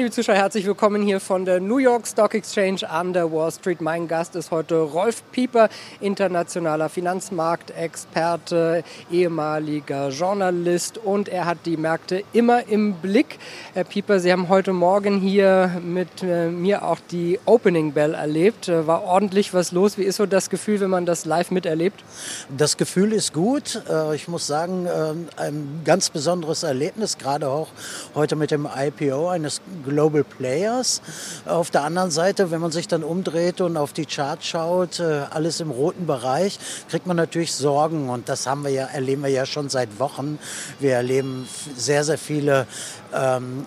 Liebe Zuschauer, herzlich willkommen hier von der New York Stock Exchange an der Wall Street. Mein Gast ist heute Rolf Pieper, internationaler Finanzmarktexperte, ehemaliger Journalist und er hat die Märkte immer im Blick. Herr Pieper, Sie haben heute Morgen hier mit äh, mir auch die Opening Bell erlebt. Äh, war ordentlich was los. Wie ist so das Gefühl, wenn man das live miterlebt? Das Gefühl ist gut. Äh, ich muss sagen, ein ganz besonderes Erlebnis, gerade auch heute mit dem IPO eines Global Players. Auf der anderen Seite, wenn man sich dann umdreht und auf die Chart schaut, äh, alles im roten Bereich, kriegt man natürlich Sorgen und das haben wir ja, erleben wir ja schon seit Wochen. Wir erleben sehr, sehr viele ähm,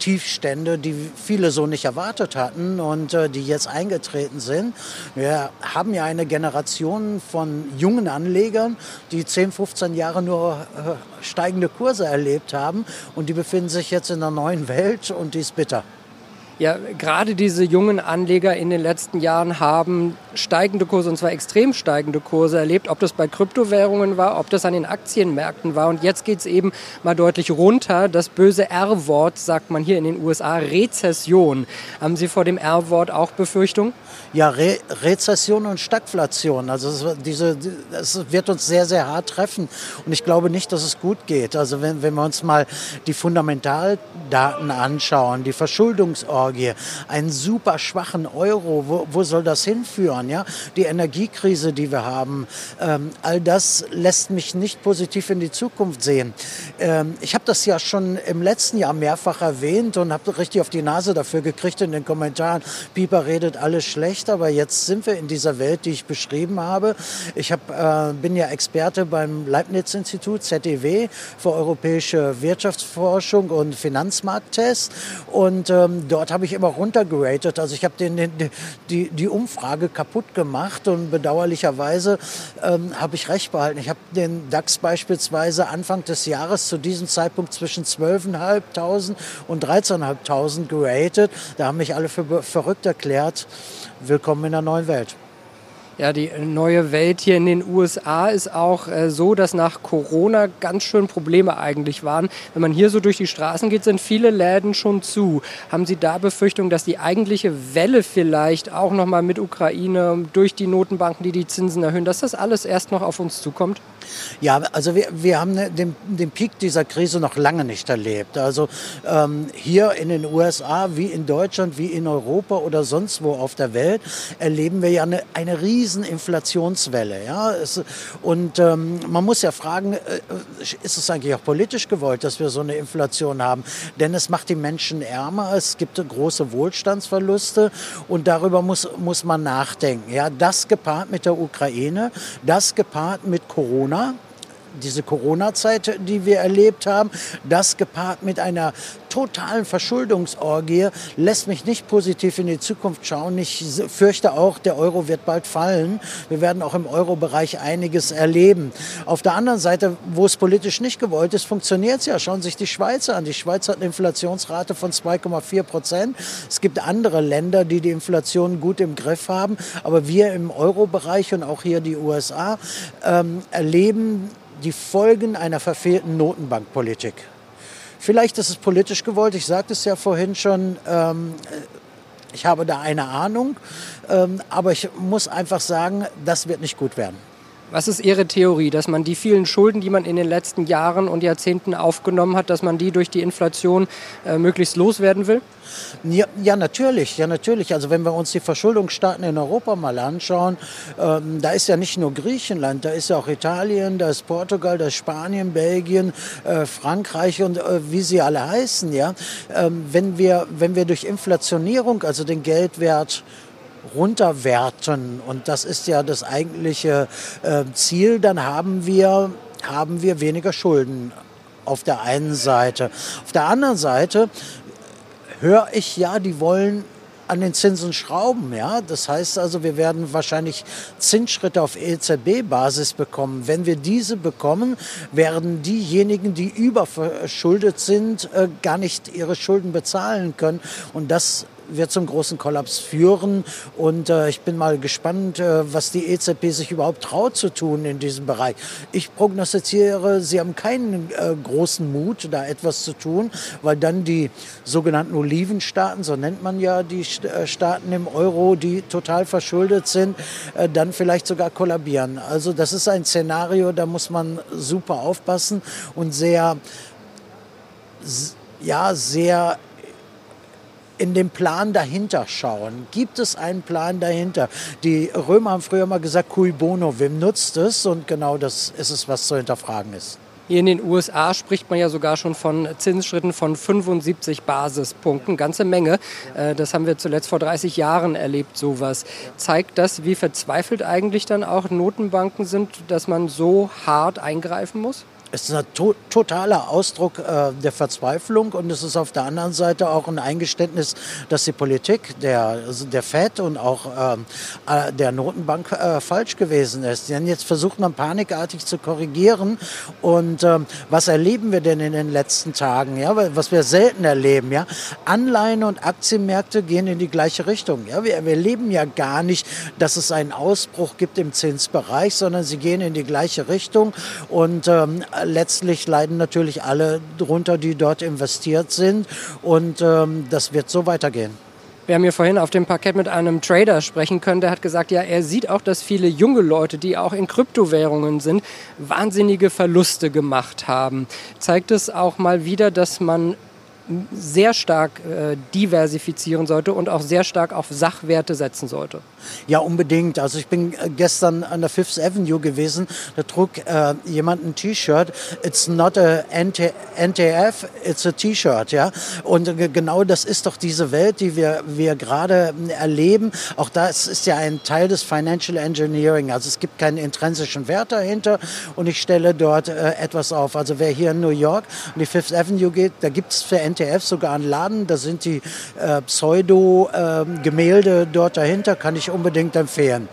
Tiefstände, die viele so nicht erwartet hatten und äh, die jetzt eingetreten sind. Wir haben ja eine Generation von jungen Anlegern, die 10, 15 Jahre nur äh, steigende Kurse erlebt haben und die befinden sich jetzt in einer neuen Welt und die ist bitter. Ja, gerade diese jungen Anleger in den letzten Jahren haben steigende Kurse, und zwar extrem steigende Kurse erlebt, ob das bei Kryptowährungen war, ob das an den Aktienmärkten war. Und jetzt geht es eben mal deutlich runter. Das böse R-Wort sagt man hier in den USA, Rezession. Haben Sie vor dem R-Wort auch Befürchtungen? Ja, Re Rezession und Stagflation. Also diese, das wird uns sehr, sehr hart treffen. Und ich glaube nicht, dass es gut geht. Also wenn, wenn wir uns mal die Fundamentaldaten anschauen, die Verschuldungsorte, Orgie, einen super schwachen Euro, wo, wo soll das hinführen? Ja? Die Energiekrise, die wir haben, ähm, all das lässt mich nicht positiv in die Zukunft sehen. Ähm, ich habe das ja schon im letzten Jahr mehrfach erwähnt und habe richtig auf die Nase dafür gekriegt in den Kommentaren. Pieper redet alles schlecht, aber jetzt sind wir in dieser Welt, die ich beschrieben habe. Ich hab, äh, bin ja Experte beim Leibniz-Institut, ZEW, für europäische Wirtschaftsforschung und Finanzmarkttests. Und ähm, dort habe habe ich immer runtergeratet. Also ich habe den, den, die, die Umfrage kaputt gemacht und bedauerlicherweise ähm, habe ich recht behalten. Ich habe den DAX beispielsweise Anfang des Jahres zu diesem Zeitpunkt zwischen 12.500 und 13.500 geratet. Da haben mich alle für verrückt erklärt. Willkommen in der neuen Welt. Ja, die neue Welt hier in den USA ist auch äh, so, dass nach Corona ganz schön Probleme eigentlich waren. Wenn man hier so durch die Straßen geht, sind viele Läden schon zu. Haben Sie da Befürchtung, dass die eigentliche Welle vielleicht auch nochmal mit Ukraine durch die Notenbanken, die die Zinsen erhöhen, dass das alles erst noch auf uns zukommt? Ja, also wir, wir haben ne, den, den Peak dieser Krise noch lange nicht erlebt. Also ähm, hier in den USA, wie in Deutschland, wie in Europa oder sonst wo auf der Welt, erleben wir ja eine, eine riesen Inflationswelle. Ja? Es, und ähm, man muss ja fragen, äh, ist es eigentlich auch politisch gewollt, dass wir so eine Inflation haben? Denn es macht die Menschen ärmer, es gibt große Wohlstandsverluste und darüber muss, muss man nachdenken. Ja? Das gepaart mit der Ukraine, das gepaart mit Corona, diese Corona-Zeit, die wir erlebt haben, das gepaart mit einer totalen Verschuldungsorgie, lässt mich nicht positiv in die Zukunft schauen. Ich fürchte auch, der Euro wird bald fallen. Wir werden auch im Euro-Bereich einiges erleben. Auf der anderen Seite, wo es politisch nicht gewollt ist, funktioniert es ja. Schauen Sie sich die Schweiz an. Die Schweiz hat eine Inflationsrate von 2,4 Prozent. Es gibt andere Länder, die die Inflation gut im Griff haben. Aber wir im Euro-Bereich und auch hier die USA ähm, erleben die Folgen einer verfehlten Notenbankpolitik. Vielleicht ist es politisch gewollt, ich sagte es ja vorhin schon, ähm, ich habe da eine Ahnung, ähm, aber ich muss einfach sagen, das wird nicht gut werden. Was ist Ihre Theorie, dass man die vielen Schulden, die man in den letzten Jahren und Jahrzehnten aufgenommen hat, dass man die durch die Inflation äh, möglichst loswerden will? Ja, ja, natürlich, ja natürlich. Also wenn wir uns die Verschuldungsstaaten in Europa mal anschauen, ähm, da ist ja nicht nur Griechenland, da ist ja auch Italien, da ist Portugal, da ist Spanien, Belgien, äh, Frankreich und äh, wie sie alle heißen. Ja, ähm, wenn wir wenn wir durch Inflationierung, also den Geldwert runterwerten. Und das ist ja das eigentliche äh, Ziel. Dann haben wir, haben wir weniger Schulden auf der einen Seite. Auf der anderen Seite höre ich ja, die wollen an den Zinsen schrauben. Ja? Das heißt also, wir werden wahrscheinlich Zinsschritte auf EZB-Basis bekommen. Wenn wir diese bekommen, werden diejenigen, die überverschuldet sind, äh, gar nicht ihre Schulden bezahlen können. Und das wird zum großen Kollaps führen. Und äh, ich bin mal gespannt, äh, was die EZB sich überhaupt traut zu tun in diesem Bereich. Ich prognostiziere, sie haben keinen äh, großen Mut, da etwas zu tun, weil dann die sogenannten Olivenstaaten, so nennt man ja die äh, Staaten im Euro, die total verschuldet sind, äh, dann vielleicht sogar kollabieren. Also das ist ein Szenario, da muss man super aufpassen und sehr, ja, sehr in den Plan dahinter schauen. Gibt es einen Plan dahinter? Die Römer haben früher mal gesagt, cui bono, wem nutzt es? Und genau das ist es, was zu hinterfragen ist. Hier in den USA spricht man ja sogar schon von Zinsschritten von 75 Basispunkten, ganze Menge. Äh, das haben wir zuletzt vor 30 Jahren erlebt, sowas. Zeigt das, wie verzweifelt eigentlich dann auch Notenbanken sind, dass man so hart eingreifen muss? Es ist ein to totaler Ausdruck äh, der Verzweiflung und es ist auf der anderen Seite auch ein Eingeständnis, dass die Politik der, also der FED und auch ähm, äh, der Notenbank äh, falsch gewesen ist. Denn jetzt versucht man panikartig zu korrigieren. Und ähm, was erleben wir denn in den letzten Tagen? Ja, was wir selten erleben. Ja, Anleihen und Aktienmärkte gehen in die gleiche Richtung. Ja, wir, wir erleben ja gar nicht, dass es einen Ausbruch gibt im Zinsbereich, sondern sie gehen in die gleiche Richtung und ähm, letztlich leiden natürlich alle drunter, die dort investiert sind. Und ähm, das wird so weitergehen. Wir haben hier vorhin auf dem Parkett mit einem Trader sprechen können, der hat gesagt, ja, er sieht auch, dass viele junge Leute, die auch in Kryptowährungen sind, wahnsinnige Verluste gemacht haben. Zeigt es auch mal wieder, dass man sehr stark äh, diversifizieren sollte und auch sehr stark auf Sachwerte setzen sollte. Ja, unbedingt. Also ich bin äh, gestern an der Fifth Avenue gewesen. Da trug äh, jemand ein T-Shirt. It's not a NT NTF, it's a T-Shirt. Ja, und äh, genau das ist doch diese Welt, die wir wir gerade äh, erleben. Auch das ist ja ein Teil des Financial Engineering. Also es gibt keinen intrinsischen Wert dahinter und ich stelle dort äh, etwas auf. Also wer hier in New York an die Fifth Avenue geht, da gibt es für NTF ZDF sogar einen Laden, da sind die äh, Pseudo-Gemälde äh, dort dahinter, kann ich unbedingt empfehlen.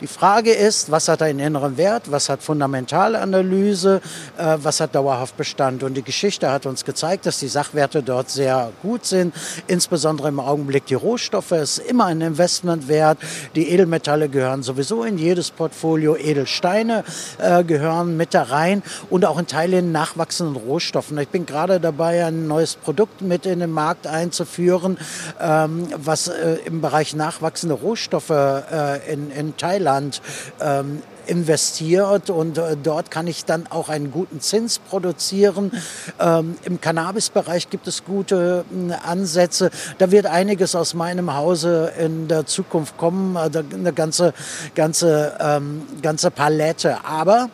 Die Frage ist, was hat einen inneren Wert, was hat Fundamentalanalyse, äh, was hat dauerhaft Bestand. Und die Geschichte hat uns gezeigt, dass die Sachwerte dort sehr gut sind, insbesondere im Augenblick die Rohstoffe ist immer ein Investment wert. Die Edelmetalle gehören sowieso in jedes Portfolio, Edelsteine äh, gehören mit da rein und auch in Teilen nachwachsenden Rohstoffen. Ich bin gerade dabei, ein neues Produkt mit in den Markt einzuführen, ähm, was äh, im Bereich nachwachsende Rohstoffe äh, in, in Thailand Land ähm, investiert und äh, dort kann ich dann auch einen guten Zins produzieren. Ähm, Im Cannabis-Bereich gibt es gute äh, Ansätze. Da wird einiges aus meinem Hause in der Zukunft kommen, äh, eine ganze, ganze, ähm, ganze Palette, aber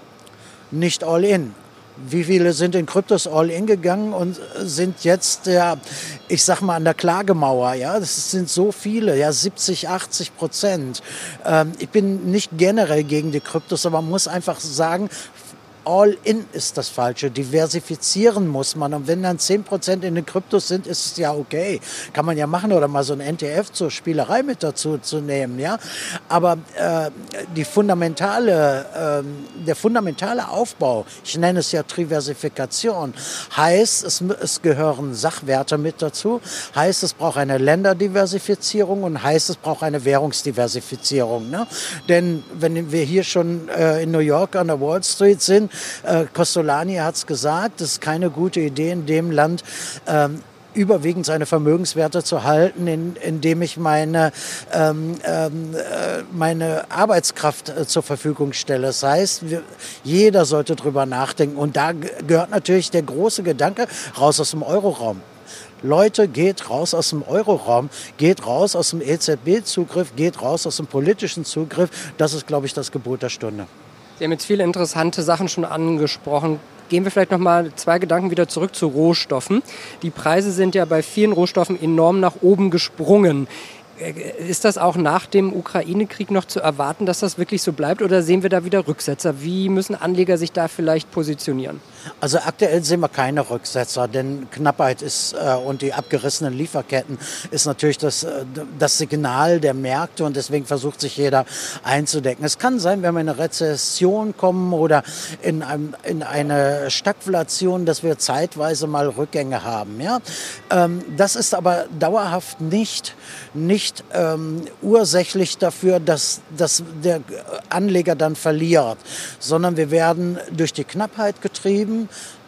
nicht all in. Wie viele sind in Kryptos all in gegangen und sind jetzt, ja, ich sag mal, an der Klagemauer? Ja, das sind so viele, ja, 70, 80 Prozent. Ähm, ich bin nicht generell gegen die Kryptos, aber man muss einfach sagen, All-in ist das Falsche. Diversifizieren muss man. Und wenn dann 10% in den Kryptos sind, ist es ja okay. Kann man ja machen oder mal so ein NTF zur Spielerei mit dazu zu nehmen. Ja? Aber äh, die fundamentale, äh, der fundamentale Aufbau, ich nenne es ja Diversifikation, heißt, es, es gehören Sachwerte mit dazu, heißt, es braucht eine Länderdiversifizierung und heißt, es braucht eine Währungsdiversifizierung. Ne? Denn wenn wir hier schon äh, in New York an der Wall Street sind, äh, Costolani hat es gesagt, es ist keine gute Idee in dem Land, ähm, überwiegend seine Vermögenswerte zu halten, in, indem ich meine, ähm, ähm, äh, meine Arbeitskraft äh, zur Verfügung stelle. Das heißt, wir, jeder sollte drüber nachdenken. Und da gehört natürlich der große Gedanke raus aus dem Euroraum. Leute, geht raus aus dem Euroraum, geht raus aus dem EZB-Zugriff, geht raus aus dem politischen Zugriff. Das ist, glaube ich, das Gebot der Stunde. Sie haben jetzt viele interessante Sachen schon angesprochen. Gehen wir vielleicht noch mal zwei Gedanken wieder zurück zu Rohstoffen. Die Preise sind ja bei vielen Rohstoffen enorm nach oben gesprungen. Äh, ist das auch nach dem Ukraine-Krieg noch zu erwarten, dass das wirklich so bleibt oder sehen wir da wieder Rücksetzer? Wie müssen Anleger sich da vielleicht positionieren? Also aktuell sehen wir keine Rücksetzer, denn Knappheit ist äh, und die abgerissenen Lieferketten ist natürlich das, äh, das Signal der Märkte und deswegen versucht sich jeder einzudecken. Es kann sein, wenn wir in eine Rezession kommen oder in, einem, in eine Stagflation, dass wir zeitweise mal Rückgänge haben. Ja? Ähm, das ist aber dauerhaft nicht, nicht ähm, ursächlich dafür, dass, dass der Anleger dann verliert, sondern wir werden durch die Knappheit getrieben.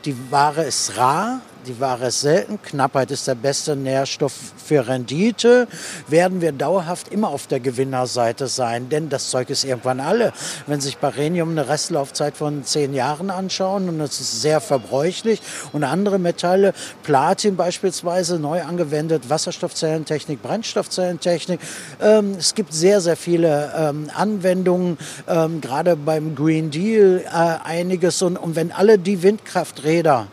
Die Ware ist rar, die Ware ist selten, Knappheit ist der beste Nährstoff für Rendite, werden wir dauerhaft immer auf der Gewinnerseite sein, denn das Zeug ist irgendwann alle. Wenn Sie sich Barenium eine Restlaufzeit von zehn Jahren anschauen und es ist sehr verbräuchlich. Und andere Metalle, Platin beispielsweise, neu angewendet, Wasserstoffzellentechnik, Brennstoffzellentechnik. Ähm, es gibt sehr, sehr viele ähm, Anwendungen, ähm, gerade beim Green Deal äh, einiges. Und, und wenn alle die Windkrafträder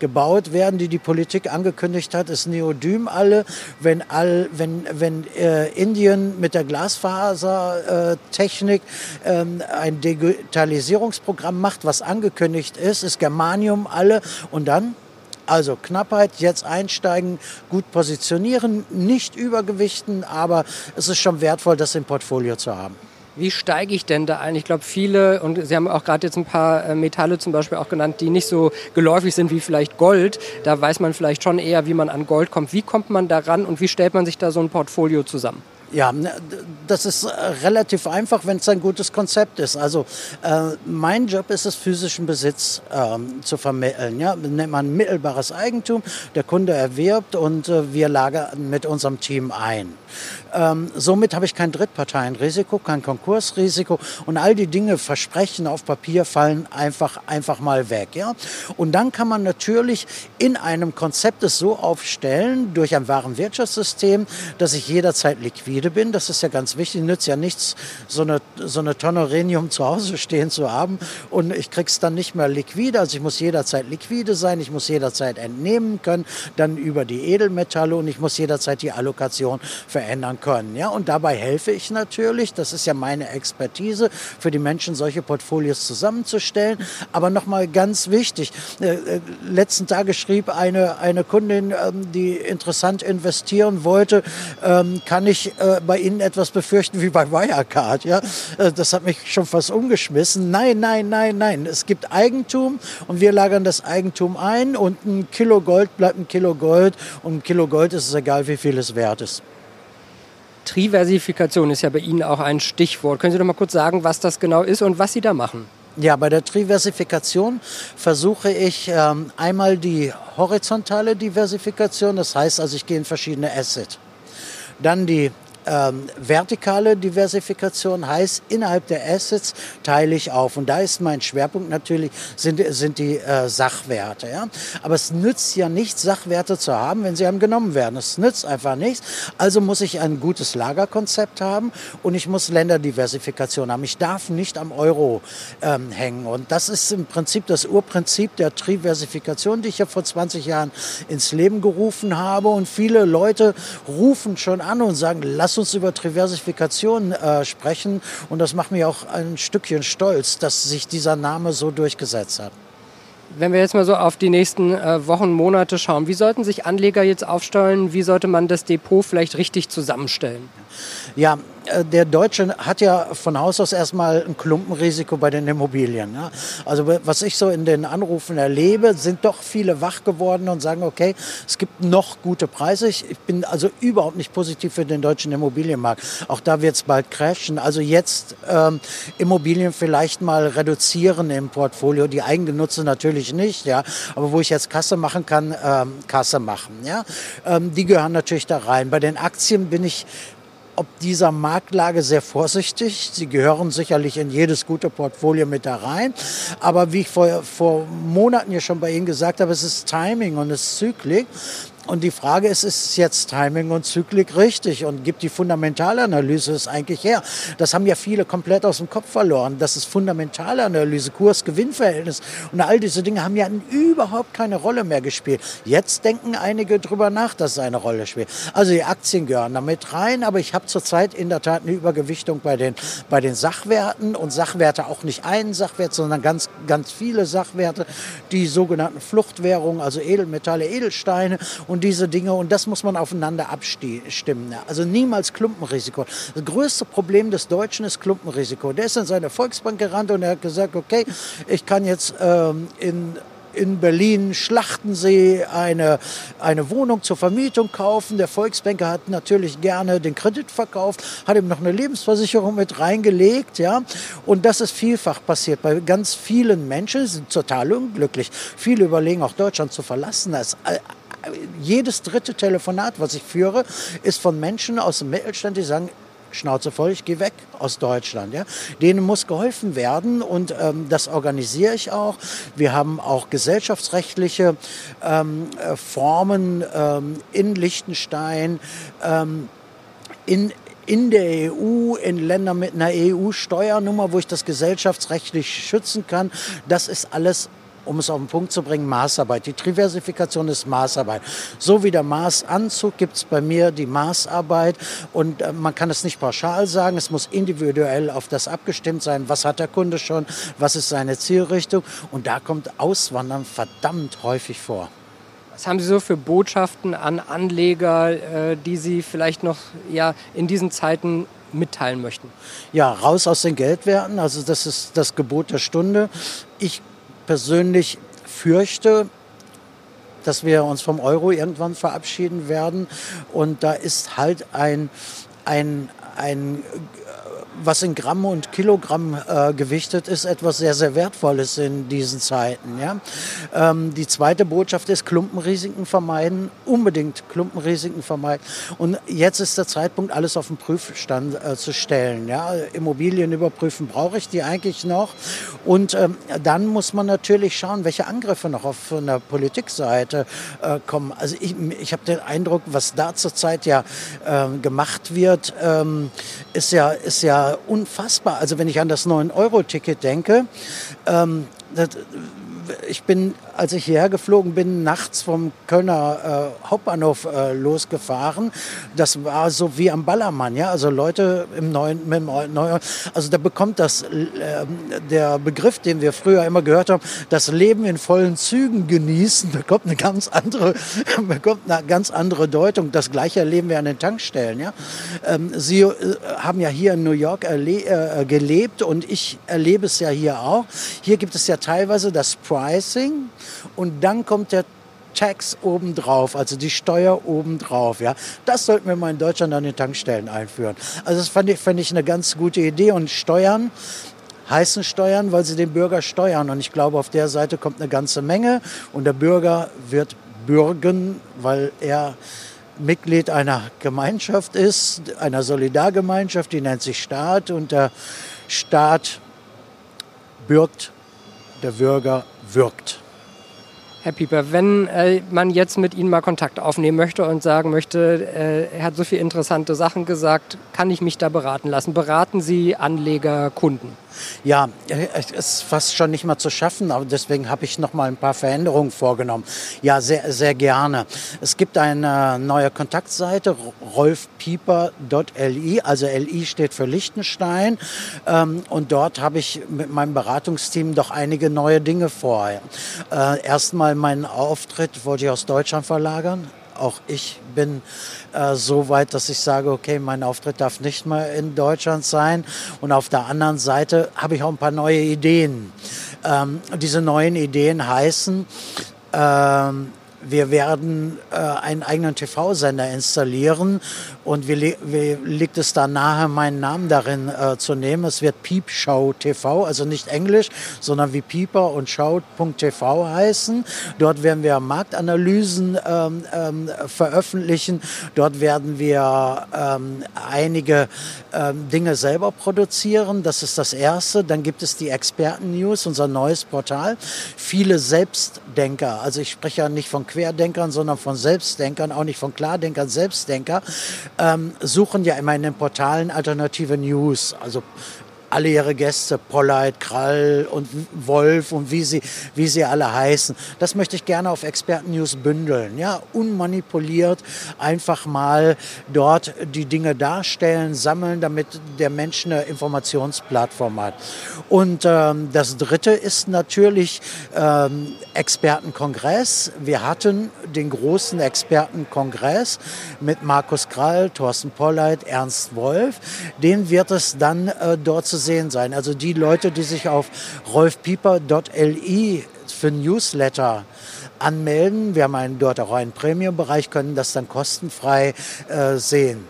gebaut werden, die die Politik angekündigt hat, ist Neodym alle. Wenn, all, wenn, wenn äh, Indien mit der Glasfasertechnik äh, ähm, ein Digitalisierungsprogramm macht, was angekündigt ist, ist Germanium alle. Und dann also Knappheit, jetzt einsteigen, gut positionieren, nicht übergewichten, aber es ist schon wertvoll, das im Portfolio zu haben. Wie steige ich denn da ein? Ich glaube, viele, und Sie haben auch gerade jetzt ein paar äh, Metalle zum Beispiel auch genannt, die nicht so geläufig sind wie vielleicht Gold. Da weiß man vielleicht schon eher, wie man an Gold kommt. Wie kommt man daran und wie stellt man sich da so ein Portfolio zusammen? Ja, ne, das ist äh, relativ einfach, wenn es ein gutes Konzept ist. Also äh, mein Job ist es, physischen Besitz ähm, zu vermitteln. Ja? Nennt man mittelbares Eigentum, der Kunde erwirbt und äh, wir lagern mit unserem Team ein. Ähm, somit habe ich kein Drittparteienrisiko, kein Konkursrisiko und all die Dinge, Versprechen auf Papier fallen einfach, einfach mal weg. Ja? Und dann kann man natürlich in einem Konzept es so aufstellen, durch ein wahren Wirtschaftssystem, dass ich jederzeit liquide bin. Das ist ja ganz wichtig. Nützt ja nichts, so eine, so eine Tonne Rhenium zu Hause stehen zu haben und ich krieg's dann nicht mehr liquide. Also ich muss jederzeit liquide sein, ich muss jederzeit entnehmen können, dann über die Edelmetalle und ich muss jederzeit die Allokation verändern können. Ja? Und dabei helfe ich natürlich, das ist ja meine Expertise, für die Menschen solche Portfolios zusammenzustellen. Aber nochmal ganz wichtig, äh, äh, letzten Tage schrieb eine, eine Kundin, ähm, die interessant investieren wollte, ähm, kann ich bei Ihnen etwas befürchten wie bei Wirecard. Ja? Äh, das hat mich schon fast umgeschmissen. Nein, nein, nein, nein. Es gibt Eigentum und wir lagern das Eigentum ein und ein Kilo Gold bleibt ein Kilo Gold und ein Kilo Gold ist es egal, wie viel es wert ist. Triversifikation ist ja bei Ihnen auch ein Stichwort. Können Sie doch mal kurz sagen, was das genau ist und was Sie da machen? Ja, bei der Triversifikation versuche ich ähm, einmal die horizontale Diversifikation, das heißt also, ich gehe in verschiedene Assets. Dann die ähm, vertikale Diversifikation heißt, innerhalb der Assets teile ich auf. Und da ist mein Schwerpunkt natürlich, sind, sind die äh, Sachwerte. Ja? Aber es nützt ja nichts, Sachwerte zu haben, wenn sie einem genommen werden. Es nützt einfach nichts. Also muss ich ein gutes Lagerkonzept haben und ich muss Länderdiversifikation haben. Ich darf nicht am Euro ähm, hängen. Und das ist im Prinzip das Urprinzip der Triversifikation, die ich ja vor 20 Jahren ins Leben gerufen habe. Und viele Leute rufen schon an und sagen, lass uns über Diversifikation äh, sprechen. Und das macht mich auch ein Stückchen stolz, dass sich dieser Name so durchgesetzt hat. Wenn wir jetzt mal so auf die nächsten äh, Wochen, Monate schauen, wie sollten sich Anleger jetzt aufstellen? Wie sollte man das Depot vielleicht richtig zusammenstellen? Ja, äh, der Deutsche hat ja von Haus aus erstmal ein Klumpenrisiko bei den Immobilien. Ne? Also was ich so in den Anrufen erlebe, sind doch viele wach geworden und sagen, okay, es gibt noch gute Preise. Ich bin also überhaupt nicht positiv für den deutschen Immobilienmarkt. Auch da wird es bald crashen. Also jetzt ähm, Immobilien vielleicht mal reduzieren im Portfolio. Die Eigengenutze natürlich nicht, ja. Aber wo ich jetzt Kasse machen kann, ähm, Kasse machen, ja. Ähm, die gehören natürlich da rein. Bei den Aktien bin ich ob dieser Marktlage sehr vorsichtig. Sie gehören sicherlich in jedes gute Portfolio mit da rein. Aber wie ich vor, vor Monaten ja schon bei Ihnen gesagt habe, es ist Timing und es ist Zyklik. Und die Frage ist, ist jetzt Timing und Zyklik richtig und gibt die Fundamentalanalyse es eigentlich her? Das haben ja viele komplett aus dem Kopf verloren. Das ist Fundamentalanalyse, Kurs-Gewinn-Verhältnis und all diese Dinge haben ja überhaupt keine Rolle mehr gespielt. Jetzt denken einige drüber nach, dass es eine Rolle spielt. Also die Aktien gehören damit rein, aber ich habe zurzeit in der Tat eine Übergewichtung bei den, bei den Sachwerten und Sachwerte auch nicht einen Sachwert, sondern ganz, ganz viele Sachwerte, die sogenannten Fluchtwährungen, also Edelmetalle, Edelsteine und diese Dinge. Und das muss man aufeinander abstimmen. Also niemals Klumpenrisiko. Das größte Problem des Deutschen ist Klumpenrisiko. Der ist in seine Volksbank gerannt und er hat gesagt, okay, ich kann jetzt ähm, in in Berlin Schlachtensee eine, eine Wohnung zur Vermietung kaufen. Der Volksbanker hat natürlich gerne den Kredit verkauft, hat ihm noch eine Lebensversicherung mit reingelegt. Ja? Und das ist vielfach passiert bei ganz vielen Menschen, sind total unglücklich. Viele überlegen auch Deutschland zu verlassen. Das jedes dritte Telefonat, was ich führe, ist von Menschen aus dem Mittelstand, die sagen, Schnauze voll, ich gehe weg aus Deutschland. Ja. Denen muss geholfen werden und ähm, das organisiere ich auch. Wir haben auch gesellschaftsrechtliche ähm, äh, Formen ähm, in Liechtenstein, ähm, in in der EU, in Ländern mit einer EU-Steuernummer, wo ich das gesellschaftsrechtlich schützen kann. Das ist alles um es auf den Punkt zu bringen, Maßarbeit. Die Diversifikation ist Maßarbeit. So wie der Maßanzug gibt es bei mir die Maßarbeit und äh, man kann es nicht pauschal sagen, es muss individuell auf das abgestimmt sein, was hat der Kunde schon, was ist seine Zielrichtung und da kommt Auswandern verdammt häufig vor. Was haben Sie so für Botschaften an Anleger, äh, die Sie vielleicht noch ja, in diesen Zeiten mitteilen möchten? Ja, raus aus den Geldwerten. Also das ist das Gebot der Stunde. Ich persönlich fürchte, dass wir uns vom Euro irgendwann verabschieden werden. Und da ist halt ein, ein, ein was in Gramm und Kilogramm äh, gewichtet ist, etwas sehr, sehr Wertvolles in diesen Zeiten. Ja? Ähm, die zweite Botschaft ist Klumpenrisiken vermeiden, unbedingt Klumpenrisiken vermeiden. Und jetzt ist der Zeitpunkt, alles auf den Prüfstand äh, zu stellen. Ja? Immobilien überprüfen, brauche ich die eigentlich noch? Und ähm, dann muss man natürlich schauen, welche Angriffe noch auf der Politikseite äh, kommen. Also ich, ich habe den Eindruck, was da zurzeit ja ähm, gemacht wird, ähm, ist ja, ist ja unfassbar. Also wenn ich an das 9-Euro-Ticket denke, ähm, das, ich bin, als ich hierher geflogen bin, nachts vom Kölner äh, Hauptbahnhof äh, losgefahren. Das war so wie am Ballermann, ja. Also Leute im neuen, im neuen also da bekommt das äh, der Begriff, den wir früher immer gehört haben, das Leben in vollen Zügen genießen, bekommt eine ganz andere, bekommt eine ganz andere Deutung. Das Gleiche erleben wir an den Tankstellen, ja. Ähm, Sie äh, haben ja hier in New York äh, gelebt und ich erlebe es ja hier auch. Hier gibt es ja teilweise das Pricing und dann kommt der Tax obendrauf, also die Steuer obendrauf. Ja. Das sollten wir mal in Deutschland an den Tankstellen einführen. Also das fand ich, fand ich eine ganz gute Idee. Und Steuern heißen Steuern, weil sie den Bürger steuern. Und ich glaube, auf der Seite kommt eine ganze Menge. Und der Bürger wird bürgen, weil er Mitglied einer Gemeinschaft ist, einer Solidargemeinschaft, die nennt sich Staat. Und der Staat bürgt, der Bürger wirkt. Herr Pieper, wenn äh, man jetzt mit Ihnen mal Kontakt aufnehmen möchte und sagen möchte, äh, er hat so viele interessante Sachen gesagt, kann ich mich da beraten lassen? Beraten Sie Anleger, Kunden? Ja, es ist fast schon nicht mehr zu schaffen, aber deswegen habe ich noch mal ein paar Veränderungen vorgenommen. Ja, sehr, sehr gerne. Es gibt eine neue Kontaktseite, rolfpieper.li, also LI steht für Liechtenstein. Ähm, und dort habe ich mit meinem Beratungsteam doch einige neue Dinge vor. Äh, erstmal meinen Auftritt wollte ich aus Deutschland verlagern auch ich bin äh, so weit, dass ich sage, okay, mein Auftritt darf nicht mehr in Deutschland sein. Und auf der anderen Seite habe ich auch ein paar neue Ideen. Ähm, diese neuen Ideen heißen, ähm, wir werden äh, einen eigenen TV-Sender installieren und wie, wie, liegt es da nahe, meinen Namen darin äh, zu nehmen? Es wird Peep Show TV, also nicht Englisch, sondern wie Pieper und Show.tv heißen. Dort werden wir Marktanalysen ähm, ähm, veröffentlichen. Dort werden wir ähm, einige ähm, Dinge selber produzieren. Das ist das Erste. Dann gibt es die Experten-News, unser neues Portal. Viele Selbstdenker, also ich spreche ja nicht von Querdenkern, sondern von Selbstdenkern, auch nicht von Klardenkern, Selbstdenker, ähm, suchen ja immer in den Portalen alternative News. Also alle ihre Gäste, Polleit, Krall und Wolf und wie sie, wie sie alle heißen. Das möchte ich gerne auf Experten News bündeln. Ja, unmanipuliert einfach mal dort die Dinge darstellen, sammeln, damit der Mensch eine Informationsplattform hat. Und ähm, das dritte ist natürlich ähm, Expertenkongress. Wir hatten den großen Expertenkongress mit Markus Krall, Thorsten Polleit, Ernst Wolf. Den wird es dann äh, dort zu zu sehen sein. Also die Leute, die sich auf rolfpieper.li für Newsletter anmelden, wir haben einen, dort auch einen Premium-Bereich, können das dann kostenfrei äh, sehen.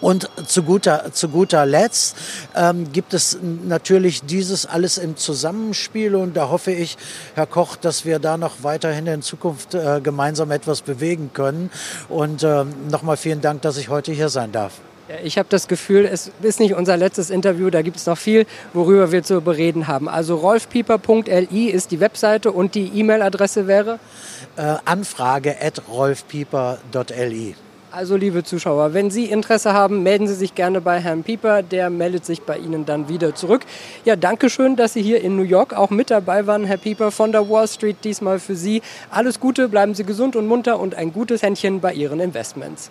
Und zu guter, zu guter Letzt ähm, gibt es natürlich dieses alles im Zusammenspiel und da hoffe ich, Herr Koch, dass wir da noch weiterhin in Zukunft äh, gemeinsam etwas bewegen können. Und äh, nochmal vielen Dank, dass ich heute hier sein darf. Ich habe das Gefühl, es ist nicht unser letztes Interview, da gibt es noch viel, worüber wir zu bereden haben. Also rolfpieper.li ist die Webseite und die E-Mail-Adresse wäre? Äh, Anfrage at rolfpieper.li. Also liebe Zuschauer, wenn Sie Interesse haben, melden Sie sich gerne bei Herrn Pieper, der meldet sich bei Ihnen dann wieder zurück. Ja, danke schön, dass Sie hier in New York auch mit dabei waren, Herr Pieper von der Wall Street, diesmal für Sie. Alles Gute, bleiben Sie gesund und munter und ein gutes Händchen bei Ihren Investments.